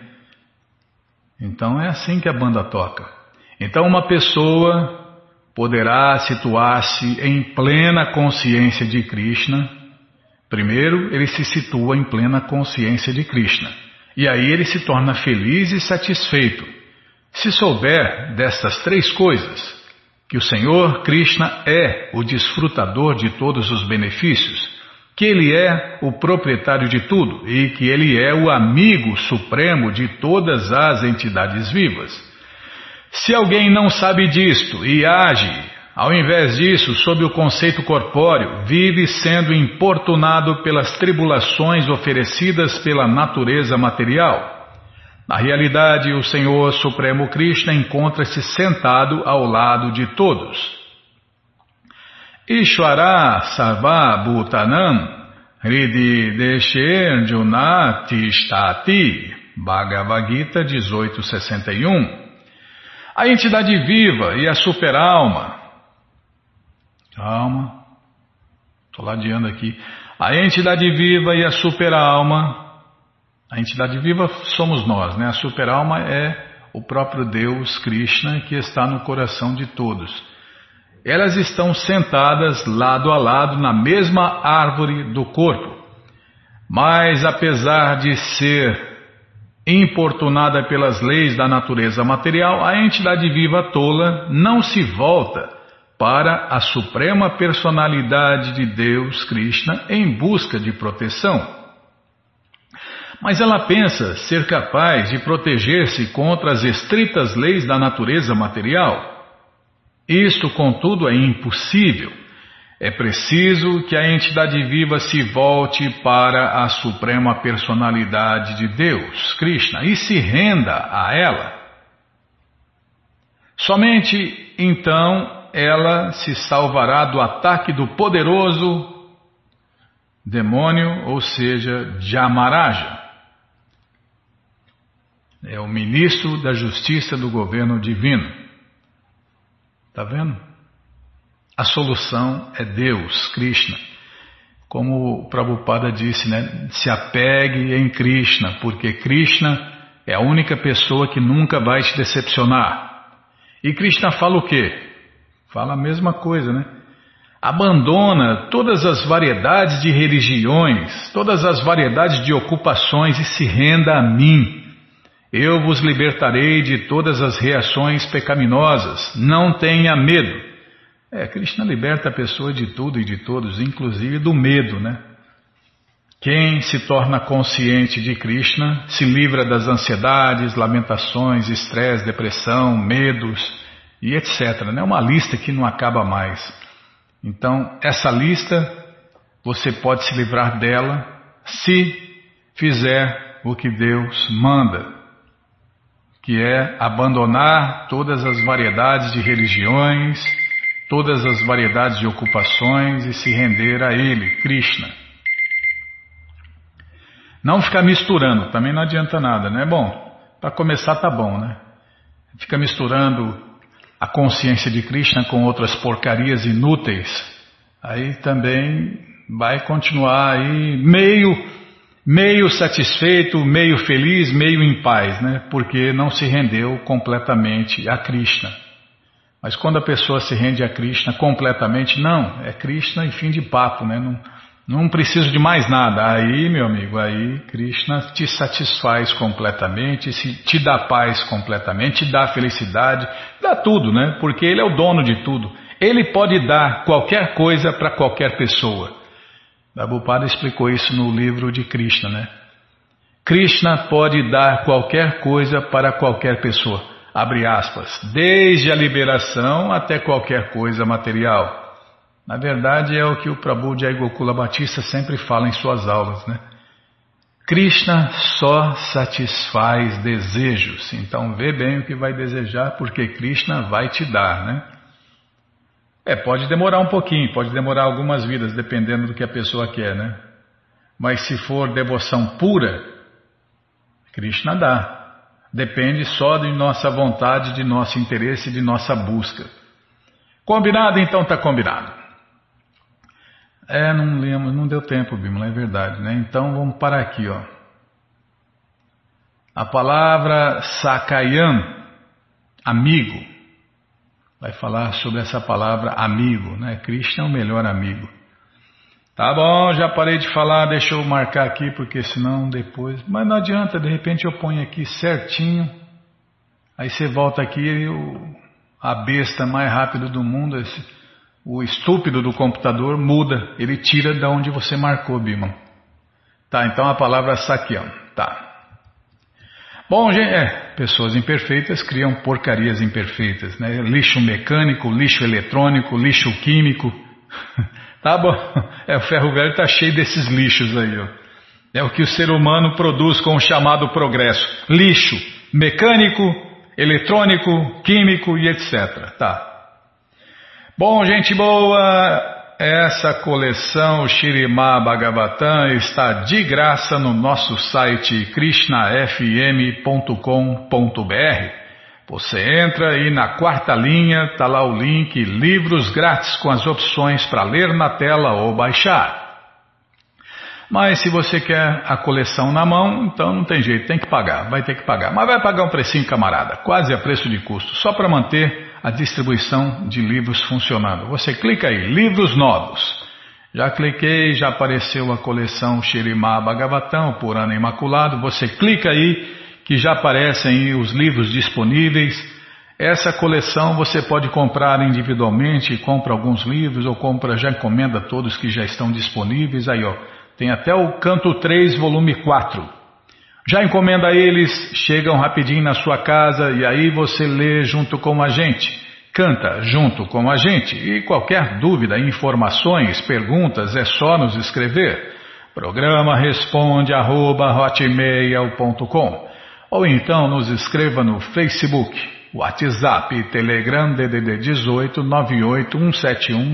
Então é assim que a banda toca. Então uma pessoa poderá situar-se em plena consciência de Krishna. Primeiro, ele se situa em plena consciência de Krishna. E aí ele se torna feliz e satisfeito. Se souber destas três coisas, que o Senhor Krishna é o desfrutador de todos os benefícios, que ele é o proprietário de tudo e que ele é o amigo supremo de todas as entidades vivas. Se alguém não sabe disto e age, ao invés disso, sob o conceito corpóreo, vive sendo importunado pelas tribulações oferecidas pela natureza material. Na realidade, o Senhor Supremo Krishna encontra-se sentado ao lado de todos. Ishvara Sarva Bhutanam Hridi Desher Junati Bhagavad Gita 1861 A entidade viva e a superalma Calma, estou ladeando aqui. A entidade viva e a superalma A entidade viva somos nós, né? A superalma é o próprio Deus Krishna que está no coração de todos. Elas estão sentadas lado a lado na mesma árvore do corpo. Mas apesar de ser importunada pelas leis da natureza material, a entidade viva tola não se volta para a suprema personalidade de Deus, Krishna, em busca de proteção. Mas ela pensa ser capaz de proteger-se contra as estritas leis da natureza material. Isto, contudo, é impossível. É preciso que a entidade viva se volte para a suprema personalidade de Deus, Krishna, e se renda a ela. Somente então ela se salvará do ataque do poderoso demônio, ou seja, Jamaraja. É o ministro da justiça do governo divino. Está vendo? A solução é Deus, Krishna. Como o Prabhupada disse, né? Se apegue em Krishna, porque Krishna é a única pessoa que nunca vai te decepcionar. E Krishna fala o quê? Fala a mesma coisa, né? Abandona todas as variedades de religiões, todas as variedades de ocupações e se renda a mim. Eu vos libertarei de todas as reações pecaminosas. Não tenha medo. É, Krishna liberta a pessoa de tudo e de todos, inclusive do medo, né? Quem se torna consciente de Krishna se livra das ansiedades, lamentações, estresse, depressão, medos e etc. É né? uma lista que não acaba mais. Então, essa lista você pode se livrar dela se fizer o que Deus manda que é abandonar todas as variedades de religiões, todas as variedades de ocupações e se render a Ele, Krishna. Não ficar misturando, também não adianta nada, né? Bom, para começar tá bom, né? Fica misturando a consciência de Krishna com outras porcarias inúteis, aí também vai continuar aí meio meio satisfeito, meio feliz, meio em paz, né? Porque não se rendeu completamente a Krishna. Mas quando a pessoa se rende a Krishna completamente, não, é Krishna e fim de papo, né? Não, não preciso de mais nada. Aí, meu amigo, aí Krishna te satisfaz completamente, te dá paz completamente, te dá felicidade, dá tudo, né? Porque ele é o dono de tudo. Ele pode dar qualquer coisa para qualquer pessoa. Prabhupada explicou isso no livro de Krishna, né? Krishna pode dar qualquer coisa para qualquer pessoa, abre aspas, desde a liberação até qualquer coisa material. Na verdade é o que o Prabhu de Gokula Batista sempre fala em suas aulas, né? Krishna só satisfaz desejos, então vê bem o que vai desejar, porque Krishna vai te dar, né? É, pode demorar um pouquinho, pode demorar algumas vidas, dependendo do que a pessoa quer, né? Mas se for devoção pura, Krishna dá. Depende só de nossa vontade, de nosso interesse, de nossa busca. Combinado? Então está combinado. É, não lembro, não deu tempo, Bimala, é verdade, né? Então vamos parar aqui, ó. A palavra Sakayam, amigo, vai falar sobre essa palavra amigo, né? Krishna é o melhor amigo. Tá bom, já parei de falar, deixa eu marcar aqui, porque senão depois. Mas não adianta, de repente eu ponho aqui certinho, aí você volta aqui e eu, a besta mais rápida do mundo, esse, o estúpido do computador muda, ele tira da onde você marcou, Bima. Tá, então a palavra sakyam. Tá. Bom, gente, é, pessoas imperfeitas criam porcarias imperfeitas, né? Lixo mecânico, lixo eletrônico, lixo químico. tá bom? É, o ferro velho está cheio desses lixos aí, ó. É o que o ser humano produz com o chamado progresso. Lixo mecânico, eletrônico, químico e etc. Tá. Bom, gente boa, essa coleção Shirimá Bhagavatam está de graça no nosso site krishnafm.com.br. Você entra e na quarta linha está lá o link Livros Grátis com as opções para ler na tela ou baixar. Mas se você quer a coleção na mão, então não tem jeito, tem que pagar, vai ter que pagar. Mas vai pagar um precinho, camarada, quase a preço de custo, só para manter a distribuição de livros funcionando. Você clica aí, livros novos. Já cliquei, já apareceu a coleção Shirimá Bhagavatam, por ano imaculado. Você clica aí que já aparecem os livros disponíveis. Essa coleção você pode comprar individualmente, compra alguns livros ou compra, já encomenda todos que já estão disponíveis. Aí, ó, tem até o canto 3, volume 4. Já encomenda eles, chegam rapidinho na sua casa e aí você lê junto com a gente, canta junto com a gente. E qualquer dúvida, informações, perguntas, é só nos escrever. Programa responde arroba, ou então nos escreva no Facebook, WhatsApp, Telegram DDD 18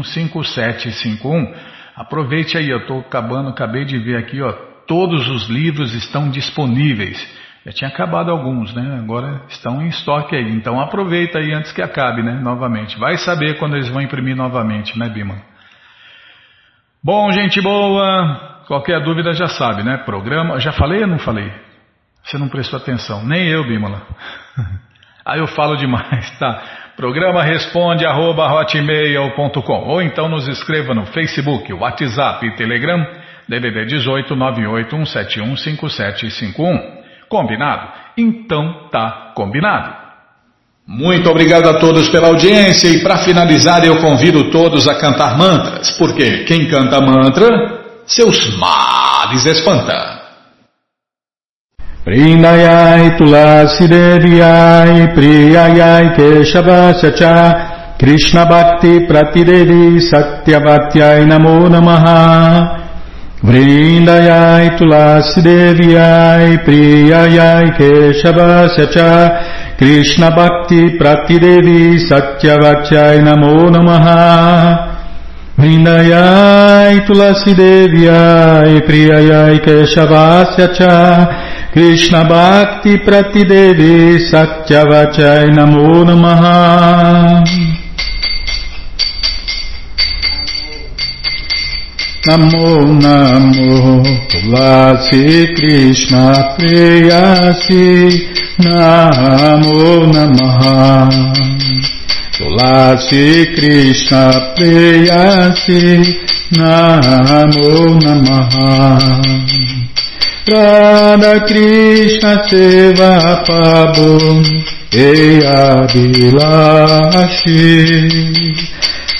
5751. Aproveite aí, eu estou acabando, acabei de ver aqui, ó, todos os livros estão disponíveis. Já tinha acabado alguns, né? Agora estão em estoque aí. Então aproveita aí antes que acabe, né? Novamente. Vai saber quando eles vão imprimir novamente, né, Bima? Bom, gente boa. Qualquer dúvida já sabe, né? Programa. Já falei ou não falei? Você não prestou atenção. Nem eu, Bímola. Aí eu falo demais, tá? Programa responde arroba ou então nos escreva no Facebook, WhatsApp e Telegram DDD 18 981715751. Combinado? Então tá combinado. Muito obrigado a todos pela audiência e para finalizar eu convido todos a cantar mantras, porque quem canta mantra, seus males espanta. Vrindayai Tulasi Deviai Priyayai Keshavasya Cha Krishna Bhakti Pratidevi Satyavatyai Namo Namaha. Vrindayai Tulasi Deviai Priyayai Keshavasya Cha Krishna Bhakti Pratidevi Satyavachai Namo Namaha. Vrindayai Tulasi Deviai Priyayai Keshavasya Cha Krishna Satyavachai Namo Namaha. Namo Namo Tulasi Krishna Preyasi Namo Namaha Tulasi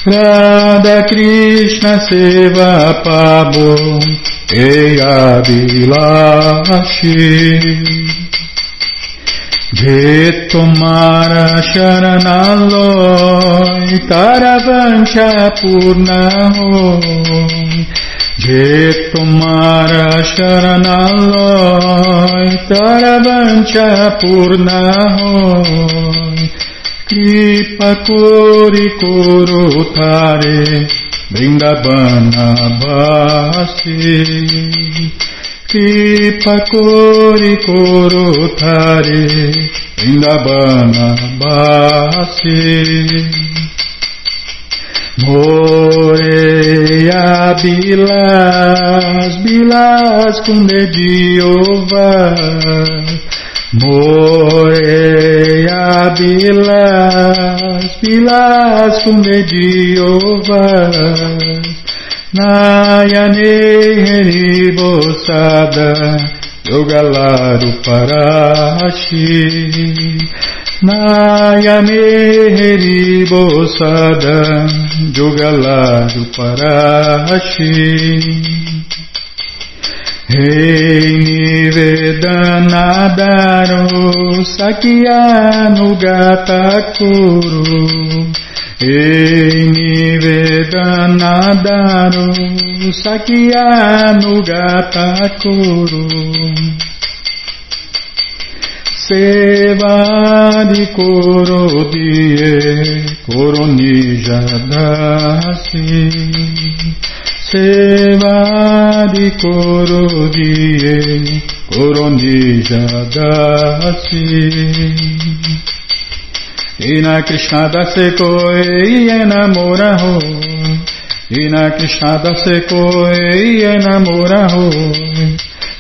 Radha Krishna Seva Pabo Vilashi Je tomara sharanaloy Taravancha purna hoy Je tomara sharanaloy Taravancha purna hoy Kripa Kori Koro Tare Vrindavana Basi Kripa Kori Koro Tare Vrindavana Basi Moreia Bilas, Bilas com dedinho More Bilas pilas comediovas, Nayane heribosada, Yogalaru parashi, Nayane heribosada, Yogalaru parashi. Reini Vedanadaru Sakyanugata Kuru Reini Vedanadaru Sakyanugata Kuru Seva de Koro Die Koronija Dasi सेवादि कुरु गिये कुरुनि जगासि E na Krishna secoi enamorarro, e na Krishna secoi enamorarro,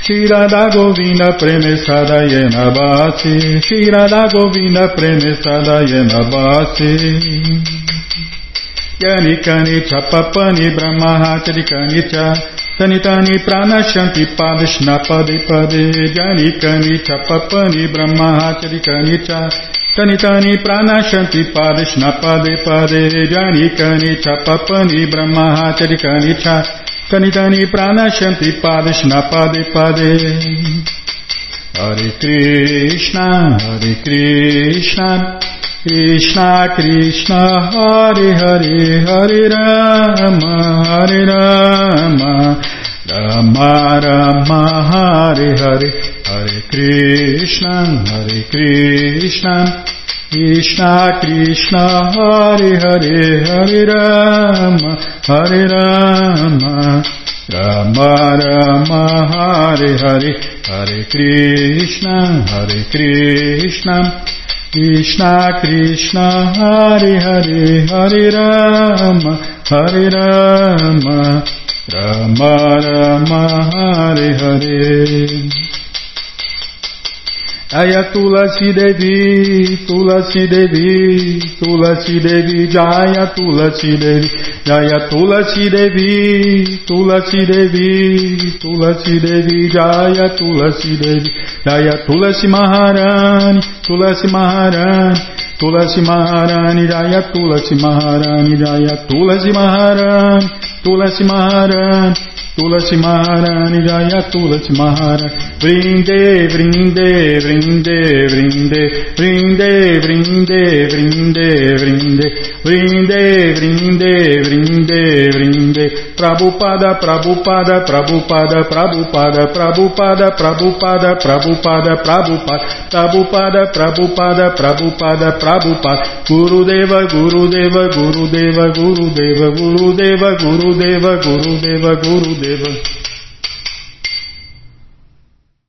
Shira da Govinda premessada yenabasi, Shira da Govinda premessada yenabasi. Yanikani Chapapani Brahmahachari Kanicha Tanitani Pranashanti Padishna Pade Pade Yanikani Chapapani Brahmahachari Kanicha Tanitani Pranashanti Padishna Pade Pade Yanikani Chapapani Brahmahachari Kanicha Kanitani pranashanti padishna pade pade. Hare Krishna, Hare Krishna, Krishna Krishna, Hare Hare, Hare Rama, Hare Rama, Rama Rama, Hare Hare, Hare Krishna, Hare Krishna, Krishna Krishna Hare Hare Hare Rama Hare Rama Rama Rama Hare Hare Hare Krishna Hare Krishna Krishna Krishna Hari Hari Hari Rama Hari Rama Rama Rama Hare Hari. Aya Tulasi Devi, Tulasi Devi, Tulasi Devi, Jaya Tulasi Devi, Jaya Tulasi Devi, Tulasi Devi, Tulasi Devi, Jaya Tulasi Devi, Jaya Tulasi Maharani, Tulasi Maharani, Tulasi Maharani, Jaya Tulasi Maharani, Jaya Tulasi Maharani, Tulasi Maharani. Tulasi Maharani Jaya Tulasi Maharani Vrinde, Vrinde, Vrinde, Vrinde, Vrinde, Vrinde, Vrinde, Vrinde, Vrinde, Vrinde, Vrinde, Vrinde, Prabhupada, Prabhupada, Prabhupada, Prabhupada, Prabhupada, Prabhupada, Prabhupada, Prabhupada, Prabhupada, Prabhupada, Prabhupada, Prabhupada, Gurudeva, Gurudeva, Gurudeva, Gurudeva, Gurudeva, Gurudeva, Gurudeva, Gurudeva, favor?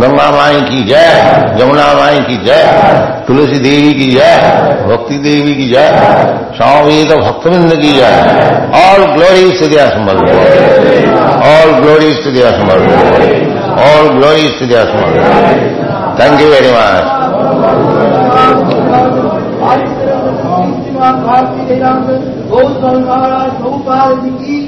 Ganga माई की जय यमुना माई की जय, तुलसी देवी की जय, भक्ति देवी की जय, स्वामी तो भक्तविंद की जय। ऑल ग्लोरीज टू दिया समर ऑल ग्लोरीज टू दिया समर ऑल ग्लोरीज टू दिया thank you very much Bharti Maharaj Gopal ji की